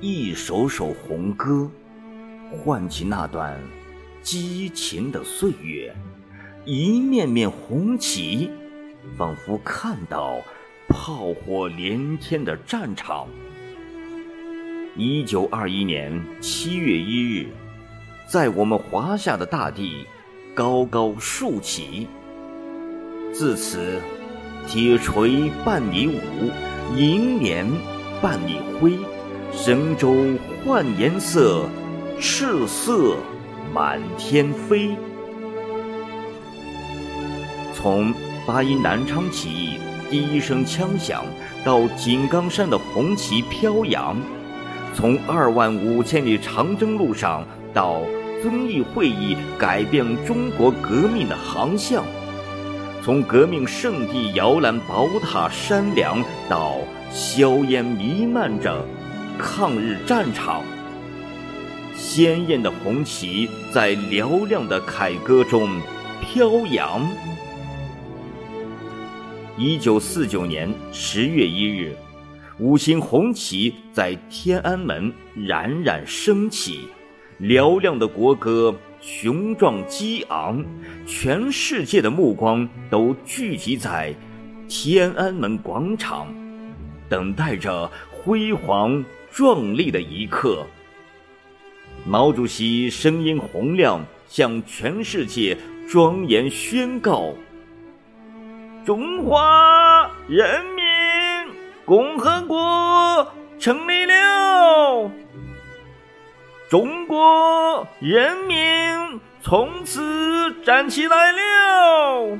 一首首红歌，唤起那段激情的岁月；一面面红旗，仿佛看到炮火连天的战场。一九二一年七月一日，在我们华夏的大地高高竖起。自此，铁锤伴你舞，银镰伴你挥。神州换颜色，赤色满天飞。从八一南昌起义第一声枪响，到井冈山的红旗飘扬；从二万五千里长征路上，到遵义会议改变中国革命的航向；从革命圣地摇篮宝塔山梁，到硝烟弥漫着。抗日战场，鲜艳的红旗在嘹亮的凯歌中飘扬。一九四九年十月一日，五星红旗在天安门冉冉升起，嘹亮的国歌雄壮激昂，全世界的目光都聚集在天安门广场，等待着辉煌。壮丽的一刻，毛主席声音洪亮，向全世界庄严宣告：“中华人民共和国成立了，中国人民从此站起来了。”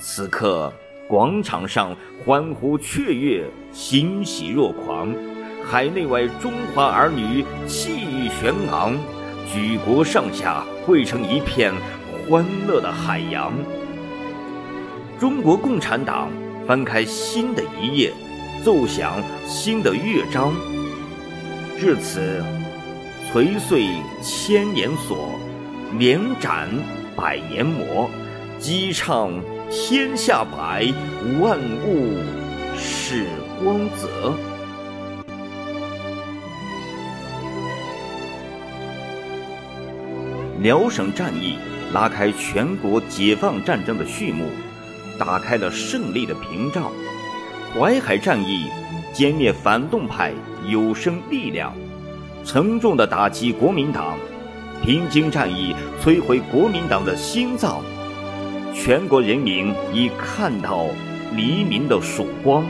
此刻。广场上欢呼雀跃，欣喜若狂，海内外中华儿女气宇轩昂，举国上下汇成一片欢乐的海洋。中国共产党翻开新的一页，奏响新的乐章。至此，锤碎千年锁，连斩百年魔，激唱。天下白，万物是光泽。辽沈战役拉开全国解放战争的序幕，打开了胜利的屏障；淮海战役歼灭反动派有生力量，沉重的打击国民党；平津战役摧毁国民党的心脏。全国人民已看到黎明的曙光。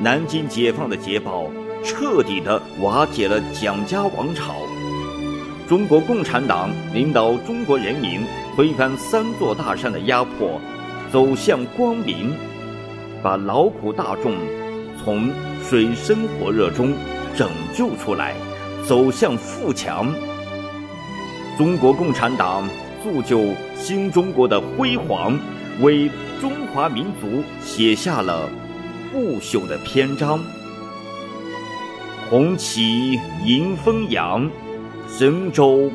南京解放的捷报彻底的瓦解了蒋家王朝。中国共产党领导中国人民推翻三座大山的压迫，走向光明，把劳苦大众从水深火热中拯救出来，走向富强。中国共产党。铸就新中国的辉煌，为中华民族写下了不朽的篇章。红旗迎风扬，神州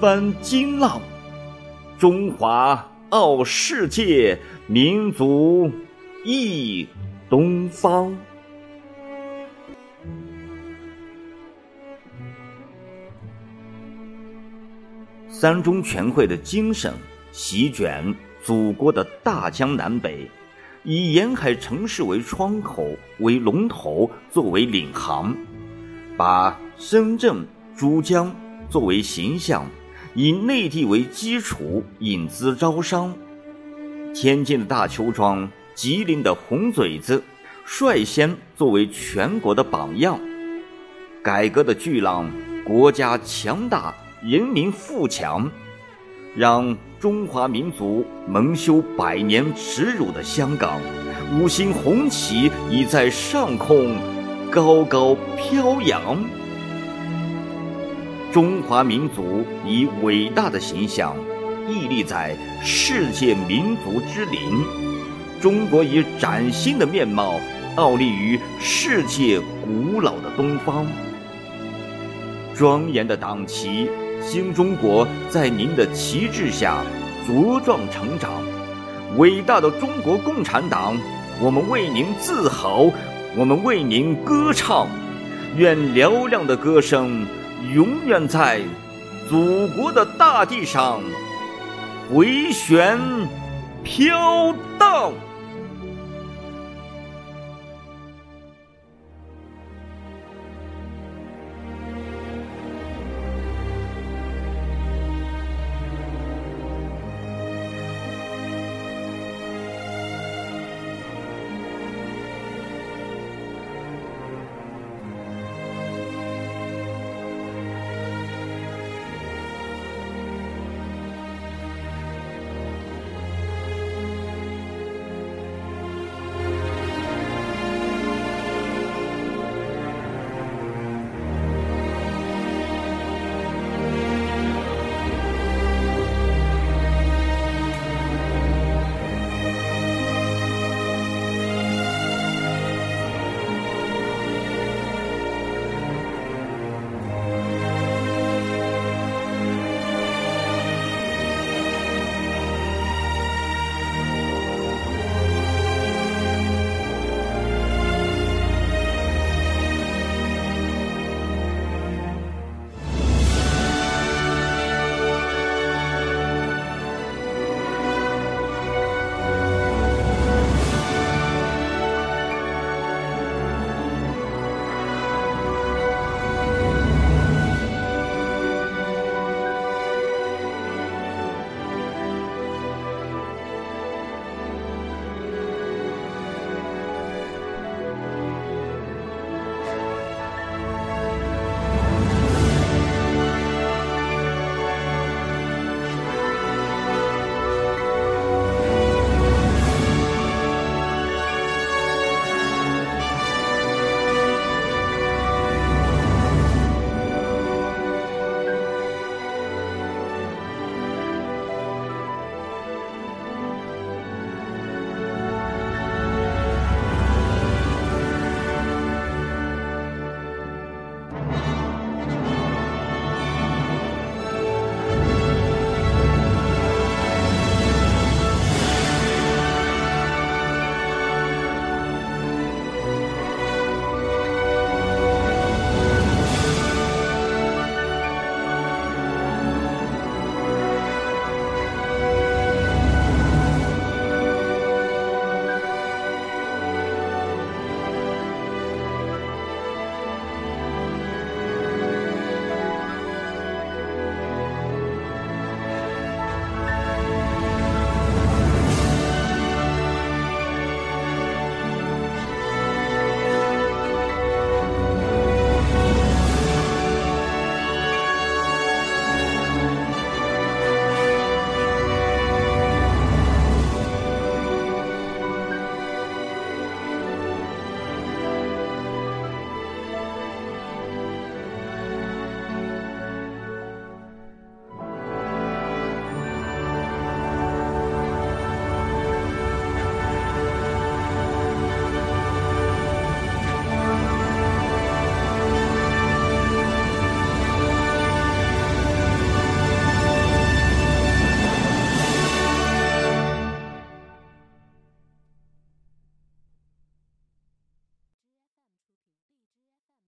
翻金浪，中华傲世界，民族忆东方。三中全会的精神席卷祖国的大江南北，以沿海城市为窗口、为龙头，作为领航，把深圳、珠江作为形象，以内地为基础引资招商。天津的大邱庄、吉林的红嘴子，率先作为全国的榜样。改革的巨浪，国家强大。人民富强，让中华民族蒙羞百年耻辱的香港，五星红旗已在上空高高飘扬。中华民族以伟大的形象屹立在世界民族之林，中国以崭新的面貌傲立于世界古老的东方。庄严的党旗。新中国在您的旗帜下茁壮成长伟大的中国共产党我们为您自豪我们为您歌唱愿嘹亮的歌声永远在祖国的大地上回旋飘荡。